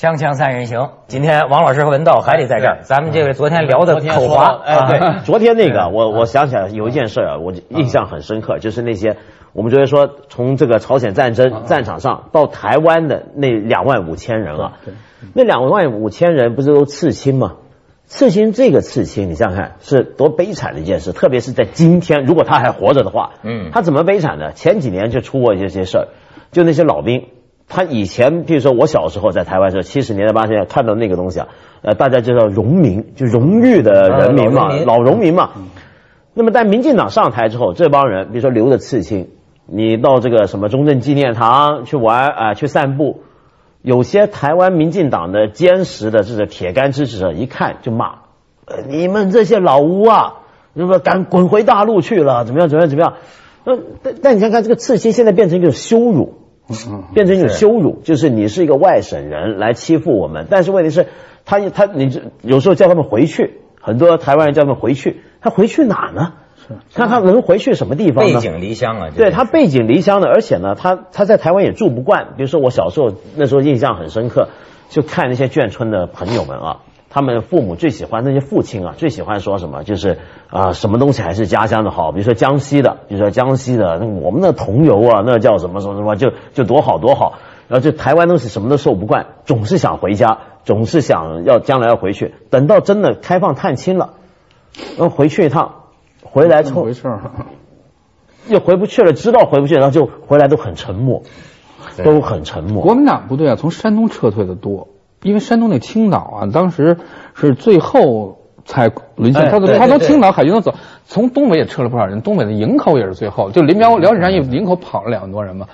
锵锵三人行，今天王老师和文道还得在这儿。咱们这个昨天聊的口滑，哎，对，昨天那个我我想起来有一件事啊，我印象很深刻，就是那些我们昨天说从这个朝鲜战争战场上到台湾的那两万五千人啊，那两万五千人不是都刺青吗？刺青这个刺青，你想想看是多悲惨的一件事，特别是在今天，如果他还活着的话，嗯，他怎么悲惨呢？前几年就出过一些事儿，就那些老兵。他以前，比如说我小时候在台湾时候，七十年代八十年代看到那个东西啊，呃，大家就叫荣民，就荣誉的人民嘛，老农民嘛。那么在民进党上台之后，这帮人，比如说留的刺青，你到这个什么中正纪念堂去玩啊，去散步，有些台湾民进党的坚实的这个铁杆支持者一看就骂，呃，你们这些老乌啊，那么敢滚回大陆去了，怎么样怎么样怎么样？那但但你看看这个刺青现在变成一个羞辱。变成一种羞辱，就是你是一个外省人来欺负我们。但是问题是，他他你有时候叫他们回去，很多台湾人叫他们回去，他回去哪呢？是，看他能回去什么地方呢？背井离乡啊！对他背井离乡的，而且呢，他他在台湾也住不惯。比如说我小时候那时候印象很深刻，就看那些眷村的朋友们啊。他们父母最喜欢那些父亲啊，最喜欢说什么？就是啊，什么东西还是家乡的好。比如说江西的，比如说江西的，那我们的桐油啊，那叫什么什么什么，就就多好多好。然后就台湾东西什么都受不惯，总是想回家，总是想要将来要回去。等到真的开放探亲了，然后回去一趟，回来之后又回不去了，知道回不去，然后就回来都很沉默，都很沉默。国民党部队啊，从山东撤退的多。因为山东那青岛啊，当时是最后才沦陷。他他从青岛海军都走，从东北也撤了不少人。东北的营口也是最后，就林彪辽沈战役营口跑了两万多人嘛。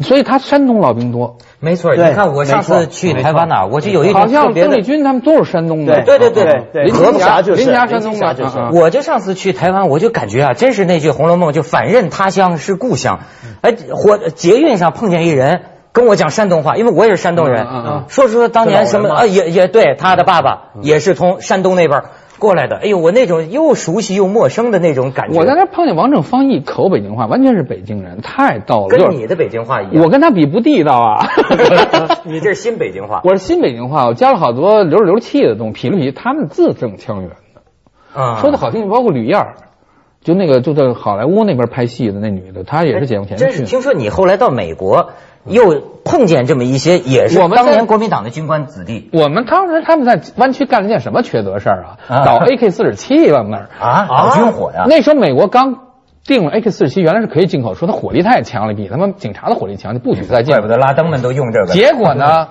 所以他山东老兵多。没错，你看我上次去台湾哪，我就有一好像邓丽君他们都是山东的。对对对对，林霞就是林霞山东的。我就上次去台湾，我就感觉啊，真是那句《红楼梦》，就反认他乡是故乡。哎，火捷运上碰见一人。跟我讲山东话，因为我也是山东人，说说当年什么啊，也也对，他的爸爸也是从山东那边过来的。哎呦，我那种又熟悉又陌生的那种感觉。我在那碰见王正方一口北京话，完全是北京人，太逗了。跟你的北京话一样。我跟他比不地道啊。你这是新北京话。我是新北京话，我加了好多流里流气的东西，痞了痞，他们字正腔圆的。啊。说的好听，包括吕燕，就那个就在好莱坞那边拍戏的那女的，她也是解放前真是听说你后来到美国。又碰见这么一些，也是当年国民党的军官子弟。我们当时他们在湾区干了件什么缺德事儿啊？搞 AK 四十七往那儿啊，搞军火呀！那时候美国刚定了 AK 四十七，原来是可以进口，说它火力太强了，比他们警察的火力强，就不许再进。怪不得拉登们都用这个。结果呢？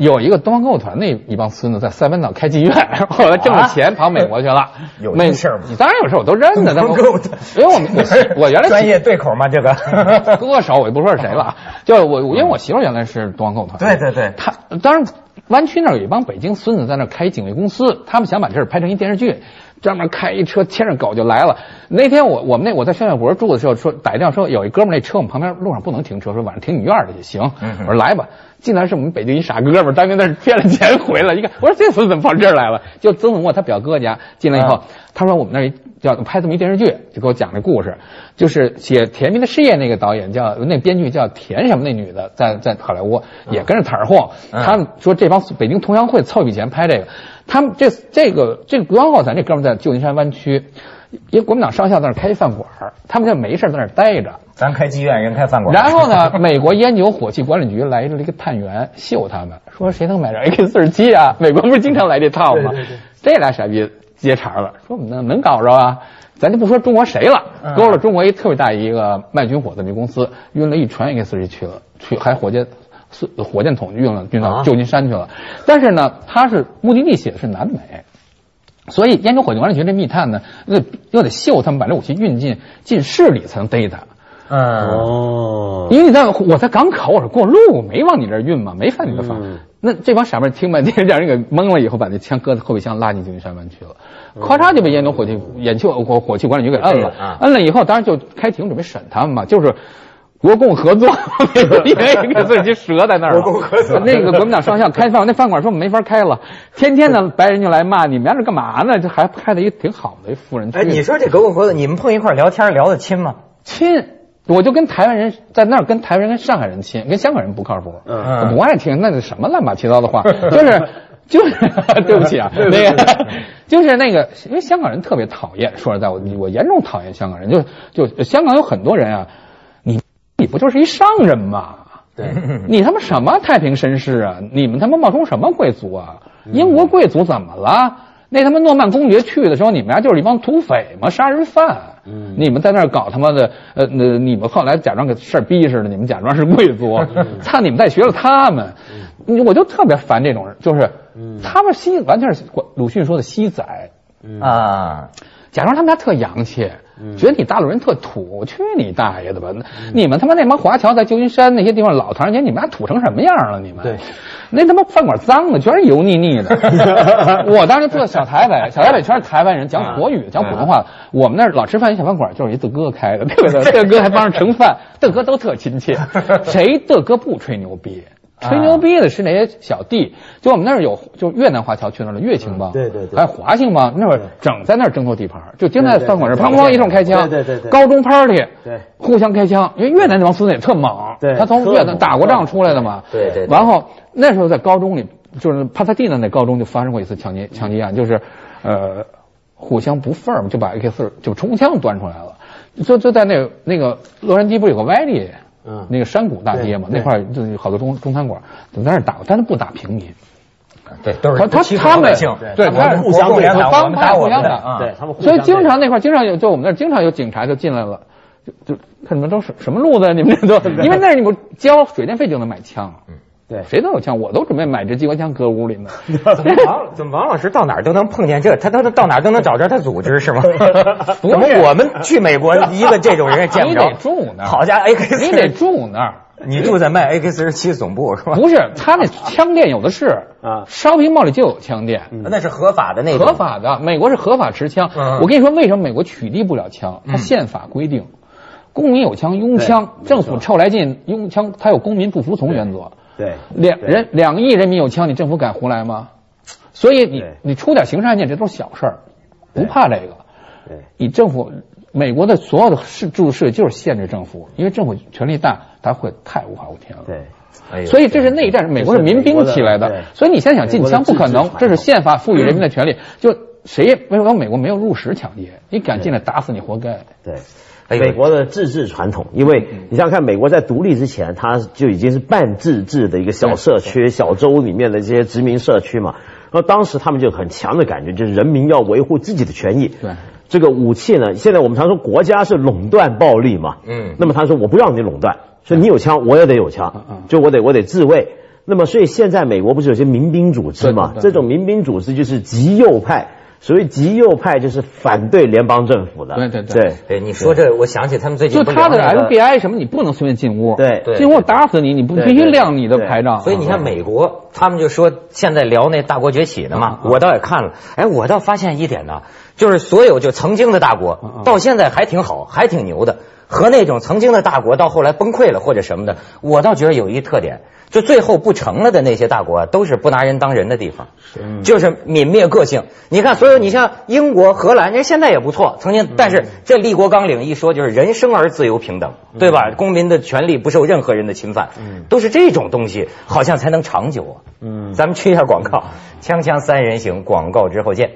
有一个东方歌舞团那一帮孙子在塞班岛开妓院，后来挣了钱跑美国去了。有那事儿吗？你当然有事我都认得。东方歌舞团，因为我们 我原来专业对口嘛？这个 歌手我就不说是谁了，就我因为我媳妇原来是东方歌舞团。对对对，他当然湾区那儿有一帮北京孙子在那开警卫公司，他们想把这事拍成一电视剧，专门开一车牵着狗就来了。那天我我们那我在宣小国住的时候，说打一辆车有一哥们那车我们旁边路上不能停车，说晚上停你院里就行。我说来吧。进来是我们北京一傻哥们儿，当年那是骗了钱回来。一看，我说这孙子怎么跑这儿来了？就曾子墨他表哥家进来以后，他说我们那儿叫拍这么一电视剧，就给我讲这故事，就是写《甜蜜的事业》那个导演叫那编剧叫田什么那女的，在在好莱坞也跟着摊儿货。他们说这帮北京同乡会凑一笔钱拍这个，他们这这个这个不光浩咱这哥们在旧金山湾区。因为国民党上校在那开饭馆他们就没事在那待着。咱开妓院，人开饭馆。然后呢，美国烟酒火器管理局来了一个探员，秀他们，说谁能买着 AK 四十七啊？美国不是经常来这套吗？这俩傻逼接茬了，说我们能能搞着啊？咱就不说中国谁了，勾了中国一特别大一个卖军火的那公司，运了一船 AK 四十七去了，去还火箭，火箭筒运了运到旧金山去了。但是呢，他是目的地写的是南美。所以，烟酒火器管理局这密探呢，又又得秀他们把这武器运进进市里才能逮他。哦，因为你在我在港口，我是过路，没往你这儿运嘛，没犯你的法。那这帮傻妹听半天，让人给蒙了以后，把那枪搁在后备箱，拉进旧金山湾去了。咔嚓就被烟酒火器、烟酒火火器管理局给摁了。摁了以后，当然就开庭准备审他们嘛，就是。国共合作，因为一个自己折在那儿。国共合作，那个国民党上校开饭，那饭馆说没法开了，天天的白人就来骂你们这干嘛呢？这还开的一挺好的一夫人。哎，你说这国共合作，你们碰一块聊天聊得亲吗？亲，我就跟台湾人在那儿跟台湾人跟上海人亲，跟香港人不靠谱，嗯，我不爱听那是什么乱七八糟的话，就是就是 对不起啊，那个就是那个，因为香港人特别讨厌，说实在，我我严重讨厌香港人，就就香港有很多人啊，你你不就是一商人吗？对，你他妈什么太平绅士啊？你们他妈冒充什么贵族啊？英国贵族怎么了？那他妈诺曼公爵去的时候，你们家就是一帮土匪嘛？杀人犯。嗯，你们在那儿搞他妈的，呃，那你们后来假装给事儿逼似的，你们假装是贵族，操，你们在学了他们。我就特别烦这种人，就是，他们西完全是鲁迅说的西仔啊，假装他们家特洋气。觉得你大陆人特土，去你大爷的吧！你们他妈那帮华侨在旧金山那些地方老唐人街，你们家土成什么样了？你们对，那他妈饭馆脏的，全是油腻腻的。我当时住在小台北，小台北全是台湾人，讲国语，讲普通话。我们那儿老吃饭，一小饭馆就是一德哥开的，对不对？德哥还帮着盛饭，德哥都特亲切。谁德哥不吹牛逼？吹牛逼的是那些小弟，就我们那儿有，就越南华侨去那儿了，越清帮，对对对，还有华兴帮，那会儿整在那儿争夺地盘，就经常在饭馆这砰砰一通开枪，对对对，高中 party，对，互相开枪，因为越南那帮孙子也特猛，对，他从越南打过仗出来的嘛，对对，然后那时候在高中里，就是帕萨蒂娜那高中就发生过一次抢劫抢劫案，就是呃互相不忿嘛，就把 AK 四就冲锋枪端出来了，就就在那那个洛杉矶不是有个歪理。嗯，那个山谷大街嘛，那块就好多中中餐馆，在那打，但是不打平民。对，都是他他他们对，他们互相不打，帮派互相打，对他们。所以经常那块经常有，就我们那经常有警察就进来了，就就看你们都是什么路子，你们这都 因为那你们交水电费就能买枪。嗯。对，谁都有枪，我都准备买支机关枪搁屋里呢。怎么王怎么王老师到哪儿都能碰见这？他他他到哪儿都能找着他组织是吗？怎么我们去美国一个这种人也见不着？你得住那儿。好家伙，AK 你得住那儿。你住在卖 AK 四十七总部是吧？不是，他那枪店有的是啊，烧瓶帽里就有枪店，那是合法的那合法的。美国是合法持枪。我跟你说，为什么美国取缔不了枪？它宪法规定，公民有枪拥枪，政府臭来劲拥枪，它有公民不服从原则。对，两人两亿人民有枪，你政府敢胡来吗？所以你你出点刑事案件，这都是小事儿，不怕这个。对，你政府美国的所有的事注释就是限制政府，因为政府权力大，他会太无法无天了。对，所以这是内战，美国是民兵起来的，所以你现在想禁枪不可能，这是宪法赋予人民的权利。就谁没有美国没有入室抢劫，你敢进来打死你活该。对。美国的自治传统，因为你想想看，美国在独立之前，它就已经是半自治的一个小社区、小州里面的这些殖民社区嘛。然后当时他们就很强的感觉，就是人民要维护自己的权益。对，这个武器呢，现在我们常说国家是垄断暴力嘛。嗯。那么他说我不让你垄断，说你有枪我也得有枪，就我得我得自卫。那么所以现在美国不是有些民兵组织嘛？这种民兵组织就是极右派。所以极右派就是反对联邦政府的，对对对。对，你说这，我想起他们最近就他的 FBI 什么，你不能随便进屋，对，进屋打死你，你不必须亮你的牌照。所以你看美国，他们就说现在聊那大国崛起的嘛，我倒也看了，哎，我倒发现一点呢，就是所有就曾经的大国，到现在还挺好，还挺牛的，和那种曾经的大国到后来崩溃了或者什么的，我倒觉得有一特点。就最后不成了的那些大国，都是不拿人当人的地方，就是泯灭个性。你看，所有你像英国、荷兰，人现在也不错，曾经，但是这立国纲领一说就是人生而自由平等，对吧？公民的权利不受任何人的侵犯，都是这种东西，好像才能长久啊。嗯，咱们去一下广告，锵锵三人行，广告之后见。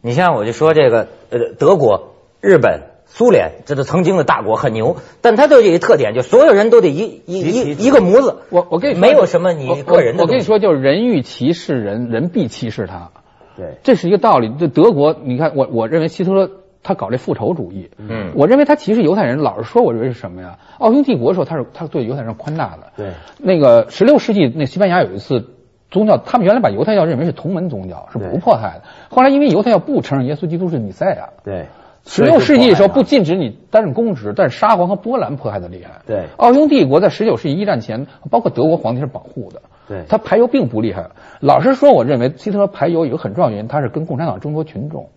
你像我就说这个呃，德国。日本、苏联，这都曾经的大国，很牛，但它都有一个特点，就所有人都得一一一一个模子。我我跟你说，没有什么你个人的。我跟你说，就是人欲歧视人，人必歧视他。对，这是一个道理。就德国，你看，我我认为希特勒他搞这复仇主义。嗯，我认为他歧视犹太人，老实说，我认为是什么呀？奥匈帝国的时候，他是他对犹太人宽大的。对，那个十六世纪，那西班牙有一次宗教，他们原来把犹太教认为是同门宗教，是不迫害的。后来因为犹太教不承认耶稣基督是弥赛亚。对。十六世纪的时候不禁止你担任公职，但是沙皇和波兰迫害的厉害。对，奥匈帝国在十九世纪一战前，包括德国皇帝是保护的。对，他排犹并不厉害。老实说，我认为希特勒排犹有个很重要原因，他是跟共产党争夺群众。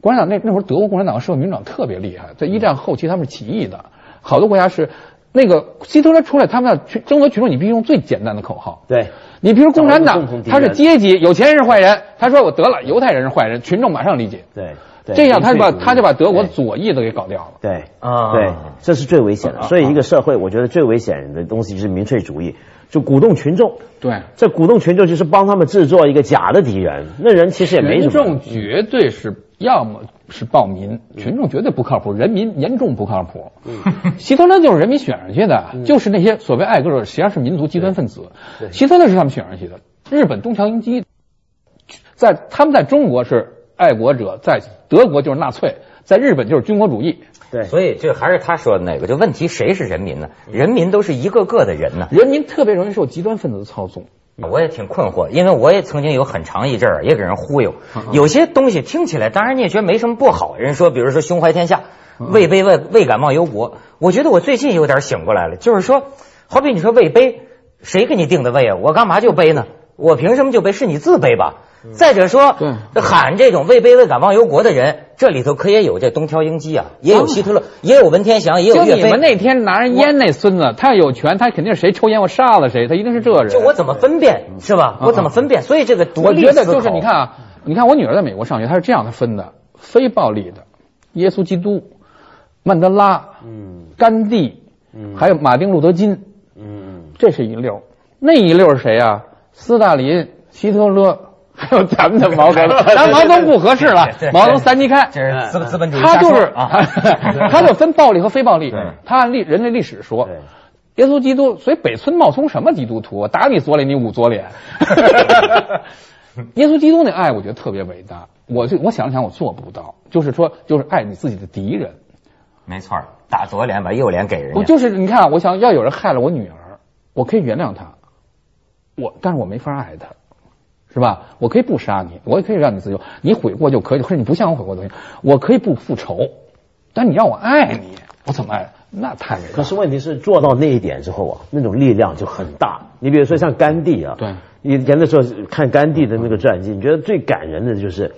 共产党那那会儿德国共产党、社会民主党特别厉害，在一战后期他们是起义的，好多国家是那个希特勒出来，他们要去争夺群众，你必须用最简单的口号。对，你比如共产党，他是阶级，有钱人是坏人，他说我得了，犹太人是坏人，群众马上理解。对这样他就把他就把德国左翼都给搞掉了。对啊对，这是最危险的。啊所以一个社会，我觉得最危险的东西就是民粹主义，就鼓动群众。对，这鼓动群众就是帮他们制作一个假的敌人，那人其实也没什么群众。绝对是要么是暴民，群众绝对不靠谱，人民严重不靠谱。希特勒就是人民选上去的，就是那些所谓爱国者，实际上是民族极端分子。希特勒是他们选上去的。日本东条英机，在他们在中国是爱国者，在德国就是纳粹，在日本就是军国主义。对，所以这还是他说的那个，就问题谁是人民呢？人民都是一个个的人呢。人民特别容易受极端分子的操纵。我也挺困惑，因为我也曾经有很长一阵儿也给人忽悠，有些东西听起来，当然你也觉得没什么不好。人说，比如说胸怀天下，位卑未未敢忘忧国。我觉得我最近有点醒过来了，就是说，好比你说位卑，谁给你定的位啊？我干嘛就卑呢？我凭什么就卑？是你自卑吧？再者说对，喊这种位卑未敢忘忧国的人，这里头可也有这东条英机啊，也有希特勒，也有文天祥，也有岳飞就你们。那天拿人烟那孙子，他要有权，他肯定是谁抽烟我杀了谁，他一定是这人。就我怎么分辨是吧？我怎么分辨？所以这个独我立思觉得就是你看啊，你看我女儿在美国上学，她是这样的分的：非暴力的，耶稣基督、曼德拉、嗯甘地，嗯还有马丁路德金，嗯，这是一溜儿。那一溜儿是谁啊？斯大林、希特勒，还有咱们的毛泽东。咱毛泽东不合适了，毛泽东三级开。这是资资本主义他就是啊，他就分暴力和非暴力。他按历人类历史说，耶稣基督，所以北村冒充什么基督徒我？打你左脸，你捂左脸。耶稣基督那爱，我觉得特别伟大。我就我想了想，我做不到，就是说，就是爱你自己的敌人。没错，打左脸把右脸给人家。我就是你看啊，我想要有人害了我女儿，我可以原谅他，我但是我没法爱他，是吧？我可以不杀你，我也可以让你自由，你悔过就可以，可是你不向我悔过的东西，我可以不复仇，但你让我爱你，我怎么爱？那太。可是问题是做到那一点之后啊，那种力量就很大。你比如说像甘地啊，对，以前的时候看甘地的那个传记，你觉得最感人的就是，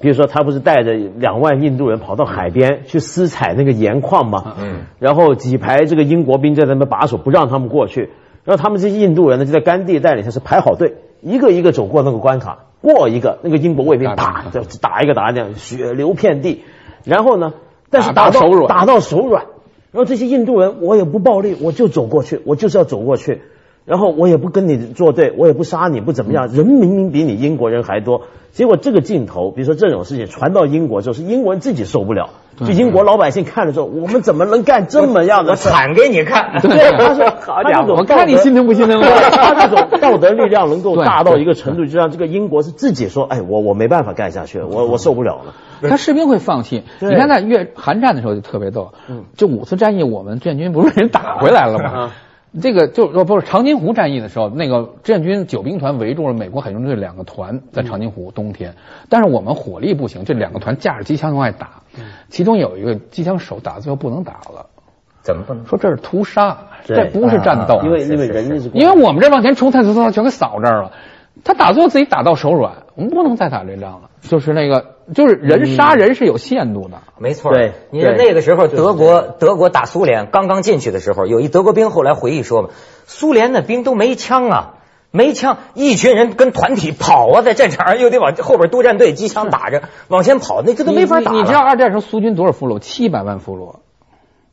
比如说他不是带着两万印度人跑到海边去私采那个盐矿吗？嗯，然后几排这个英国兵在那边把守，不让他们过去。然后他们这些印度人呢，就在甘地带领下是排好队，一个一个走过那个关卡，过一个那个英国卫兵打就打一个打这样，血流遍地。然后呢，但是打到手软打到手软。然后这些印度人，我也不暴力，我就走过去，我就是要走过去，然后我也不跟你作对，我也不杀你，不怎么样。人明明比你英国人还多，结果这个镜头，比如说这种事情传到英国之后，是英国人自己受不了，就英国老百姓看了之后，我们怎么能干这么样的事？惨给你看。对，他说，好家伙他这种我看你心疼不心疼？他这种道德力量能够对大到一个程度，就让这个英国是自己说，哎，我我没办法干下去了，我我受不了了。他士兵会放弃。你看在越韩战的时候就特别逗，就五次战役我们志愿军不是人打回来了吗？这个就哦不是长津湖战役的时候，那个志愿军九兵团围住了美国海军队两个团，在长津湖冬天，但是我们火力不行，这两个团架着机枪往外打，其中有一个机枪手打最后不能打了，怎么不能？说这是屠杀，这不是战斗，因为因为人家是因为我们这往前冲，他他他全给扫这儿了。他打最后自己打到手软，我们不能再打这仗了。就是那个，就是人杀人是有限度的。没错你说那个时候德国德国打苏联刚刚进去的时候，有一德国兵后来回忆说嘛，苏联的兵都没枪啊，没枪，一群人跟团体跑啊，在战场上又得往后边督战队机枪打着往前跑，那这都没法打你。你知道。二战时候苏军多少俘虏？七百万俘虏。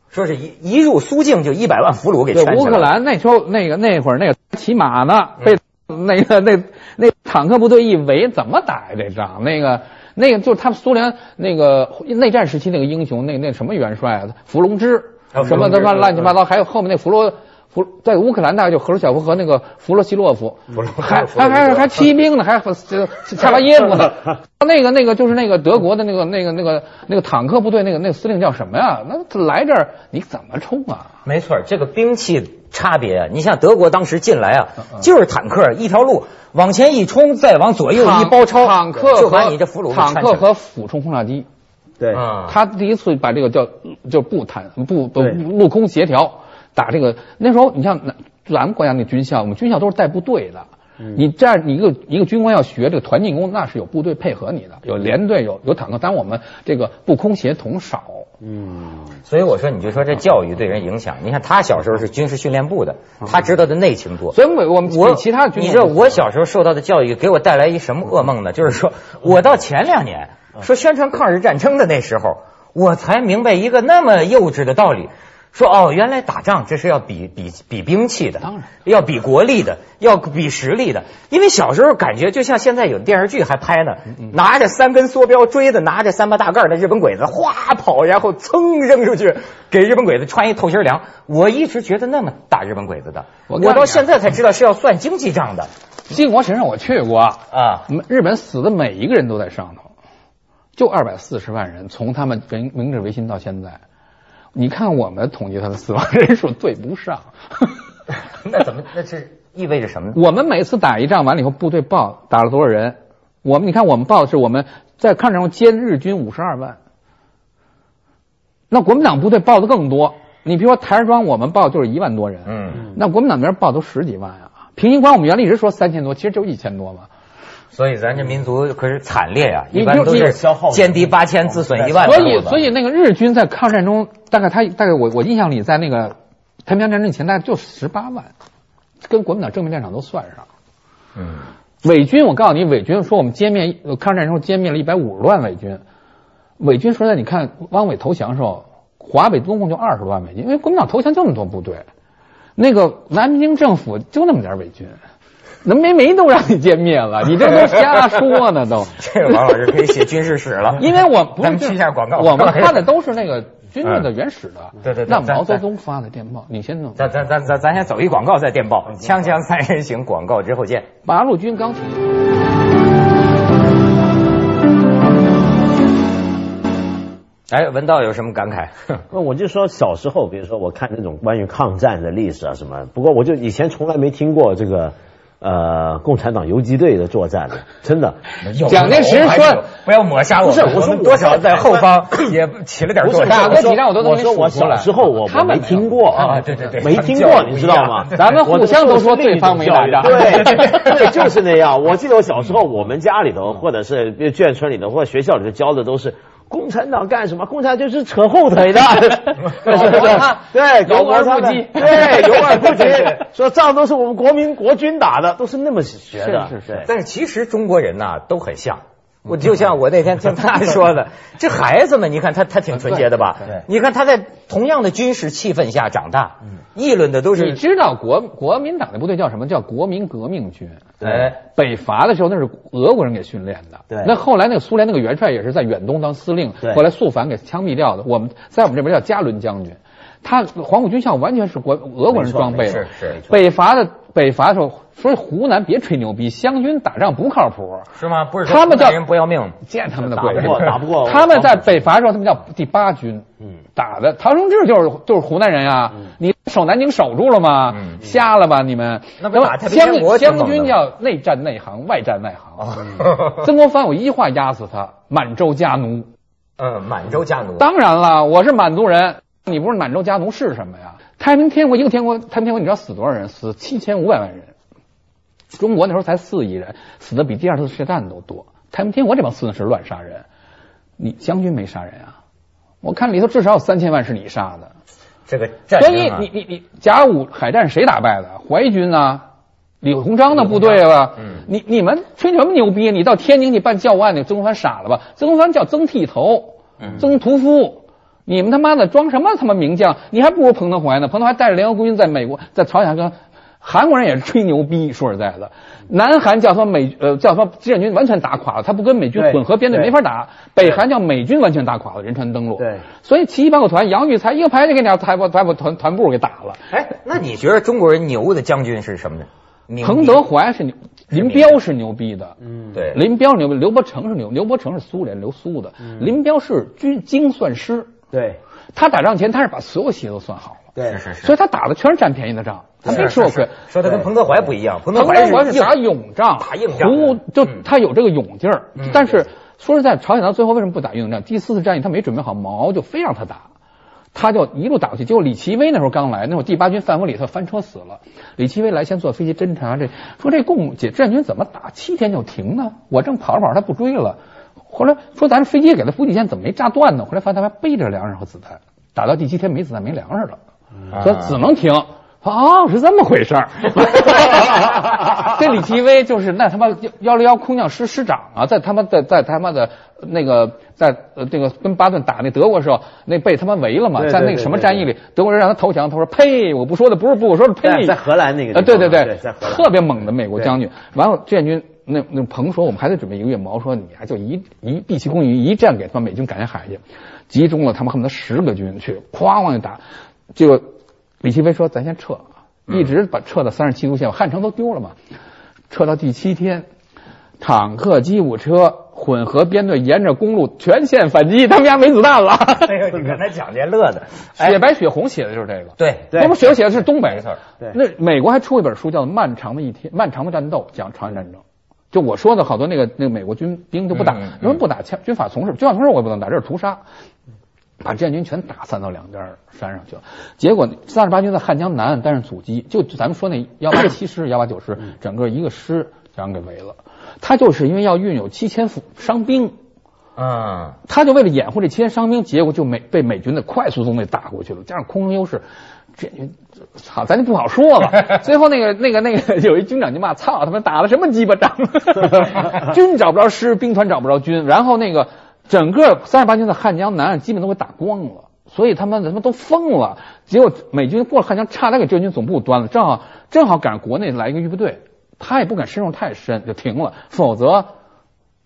说是一一入苏境就一百万俘虏给对，乌克。兰那时候那个那会儿那个骑马呢，被那个那那坦克部队一围，怎么打呀这仗？那个那个就是他们苏联那个内战时期那个英雄，那那什么元帅啊，伏龙芝啊什么他妈伏龙芝乱七八糟，还有后面那弗罗。弗在乌克兰大概就赫鲁晓夫和那个弗洛西洛夫，弗洛还弗洛西洛夫还还还骑兵呢，还这恰巴耶夫呢。那个那个就是那个德国的那个那个那个那个坦克部队那个那个司令叫什么呀？那他来这儿你怎么冲啊？没错，这个兵器差别啊，你像德国当时进来啊，嗯就是坦克一条路往前一冲，再往左右一包抄，坦克就把和你这俘虏坦克和俯冲轰炸机，对啊他第一次把这个叫就步坦步不陆空协调打这个，那时候你像咱们国家那军校，我们军校都是带部队的，你这样，你一个一个军官要学这个团进攻，那是有部队配合你的，有连队，有有坦克。但我们这个步空协同少。嗯，所以我说，你就说这教育对人影响。你看他小时候是军事训练部的，他知道的内情多。所以我我们我其他军，你知道我小时候受到的教育给我带来一什么噩梦呢？就是说我到前两年说宣传抗日战争的那时候，我才明白一个那么幼稚的道理。说哦，原来打仗这是要比比比兵器的，当然要比国力的，要比实力的。因为小时候感觉就像现在有电视剧还拍呢，拿着三根梭镖锥子，拿着三八大盖的日本鬼子哗跑，然后噌扔出去给日本鬼子穿一透心凉。我一直觉得那么打日本鬼子的，我到现在才知道是要算经济账的。靖国神社我去过啊，日本死的每一个人都在上头，就二百四十万人，从他们明明治维新到现在。你看，我们统计他的死亡人数对不上，那怎么？那是意味着什么呢？我们每次打一仗完了以后，部队报打了多少人？我们你看，我们报的是我们在抗战中歼日军五十二万，那国民党部队报的更多。你比如说台儿庄，我们报就是一万多人，嗯，那国民党那边报都十几万啊。平型关我们原来一直说三千多，其实就一千多嘛。所以咱这民族可是惨烈呀，一般都是歼敌八千，自损一万。所以，所以那个日军在抗战中，大概他大概我我印象里，在那个太平洋战争前，大概就十八万，跟国民党正面战场都算上。嗯，伪军，我告诉你，伪军说我们歼灭抗战中歼灭了一百五十万伪军。伪军说在你看汪伪投降时候，华北中共就二十多万伪军，因为国民党投降这么多部队，那个南京政府就那么点伪军。那没没都让你歼灭了，你这都瞎说呢都。这个王老师可以写军事史了，因为我不是去下广告，我们 看的都是那个军队的原始的。对对对。那毛泽东发的电报，你先弄。咱咱咱咱咱先走一广告再电报，锵锵三人行广告之后见。八路军刚起。哎，文道有什么感慨？那我就说小时候，比如说我看那种关于抗战的历史啊什么，不过我就以前从来没听过这个。呃，共产党游击队的作战的，真的。蒋介石说：“不要抹杀我。”不是，我说多少在后方也起了点作用。打过几仗我都我说我小时候我他没听过啊，对对对，没听过，你知道吗？咱们互相都说对方没打仗，对 对，就是那样。我记得我小时候，我们家里头或者是眷村里头或者学校里头教的都是。共产党干什么？共产党就是扯后腿的，对，有而不击，对，有耳不击。说仗都是我们国民国军打的，都是那么学的。是是。但是其实中国人呐都很像。我就像我那天听他 说的，这孩子们，你看他他挺纯洁的吧？对。你看他在同样的军事气氛下长大，议论的都是。你知道国国民党的部队叫什么？叫国民革命军。对。北伐的时候那是俄国人给训练的。对。那后来那个苏联那个元帅也是在远东当司令，后来肃反给枪毙掉的。我们在我们这边叫加伦将军，他黄埔军校完全是国俄国人装备的。是是。北伐的北伐的时候。所以湖南别吹牛逼，湘军打仗不靠谱，是吗？不是，他们叫人不要命，见他们的打不过，打不过。他们在北伐的时候，他们叫第八军，嗯，打的唐生智就是就是湖南人呀。你守南京守住了吗？瞎了吧你们？那不打湘湘军叫内战内行，外战外行。曾国藩我一句话压死他，满洲家奴。嗯，满洲家奴。当然了，我是满族人，你不是满洲家奴是什么呀？太平天国一个天国，太平天国你知道死多少人？死七千五百万人。中国那时候才四亿人，死的比第二次世界大战都多。太平天国这帮孙子是乱杀人，你将军没杀人啊？我看里头至少有三千万是你杀的。这个，所以你你你甲午海战谁打败的？淮军啊，李鸿章的部队啊。嗯。你你们吹什么牛逼？你到天津去办教案，那曾国藩傻了吧？曾国藩叫曾剃头，曾屠夫。你们他妈的装什么他妈名将？你还不如彭德怀呢。彭德怀带着联合国军在美国，在朝鲜跟。韩国人也是吹牛逼，说实在的，南韩叫他美呃叫他志愿军完全打垮了，他不跟美军混合编队没法打。北韩叫美军完全打垮了，仁川登陆。对，所以七七八个团，杨玉才一个排就给你排把排把团团部给打了。哎，那你觉得中国人牛的将军是什么呢？彭德怀是牛，林彪是牛逼的。嗯，对，林彪牛逼，刘伯承是牛，刘伯承是苏联留苏的，林彪是军精算师。对，他打仗前他是把所有戏都算好了。对，是是。所以他打的全是占便宜的仗。他没吃过亏，说他跟彭德怀不一样，彭德怀是打勇仗，打硬仗，就他有这个勇劲儿。但是说实在，朝鲜到最后为什么不打硬仗？第四次战役他没准备好，毛就非让他打。他就一路打过去。结果李奇微那时候刚来，那会儿第八军范弗里特翻车死了。李奇微来先坐飞机侦察，这说这共解志愿军怎么打七天就停呢？我正跑着跑着他不追了。后来说咱飞机给他补给线怎么没炸断呢？后来发现他还背着粮食和子弹，打到第七天没子弹没粮食了，说只能停。哦，是这么回事儿。这李奇微就是那他妈幺零幺空降师师长啊，在他妈在在他妈的那个在呃这个跟巴顿打那德国时候，那被他妈围了嘛，在那个什么战役里，德国人让他投降，他说呸，我不说的不是不，我说是呸。在荷兰那个。啊，对对对，特别猛的美国将军。完了，志愿军那那彭说，我们还得准备一个月。毛说，你还就一一毕其功于一战给他们美军赶下海去，集中了他们恨不得十个军去，哐往就打，结果。李奇微说：“咱先撤，一直把撤到三十七度线，汉城都丢了嘛。撤到第七天，坦克、机务车、混合编队沿着公路全线反击，他们家没子弹了。哎呦，你跟他讲这乐的，血白雪红写的就是这个。对，那不血写的是东北的事。对，那美国还出一本书叫《漫长的一天》，漫长的战斗讲朝鲜战争。就我说的好多那个那个美国军兵就不打，为什么不打枪？军法从事，军法从事我也不能打，这是屠杀。”把志愿军全打散到两边山上去了，结果三十八军在汉江南岸担任阻击，就咱们说那幺八七师、幺八九师，整个一个师将人给围了。他就是因为要运有七千副伤兵，嗯，他就为了掩护这七千伤兵，结果就美被美军的快速纵队打过去了，加上空中优势，志愿军操，咱就不好说了。最后那个那个那个 有一军长就骂：操他妈打了什么鸡巴仗？军找不着师，兵团找不着军，然后那个。整个三十八军在汉江南岸基本都给打光了，所以他们他们都疯了。结果美军过了汉江，差点给志愿军总部端了，正好正好赶上国内来一个预备队，他也不敢深入太深，就停了。否则，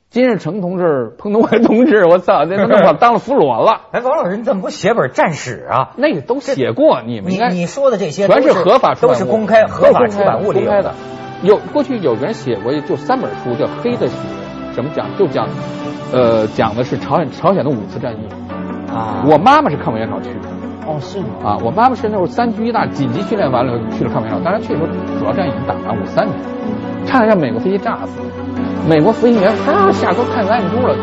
金日成同志、彭德怀同志，我操，那那当了俘虏了。哎，王老师，你怎么不写本战史啊？那个都写过，你们应该你说的这些全是合法出版物都是公开合法出版物里的。有过去有个人写过，就三本书，叫《黑的血》，怎么讲？就讲。呃，讲的是朝鲜朝鲜的五次战役啊。我妈妈是抗美援朝去的。哦，是吗？啊，我妈妈是那时候三军一大紧急训练完了去了抗美援朝，当然去的时候主要战役已经打完五三年，差点让美国飞机炸死。美国飞行员嗖下车看见暗珠了，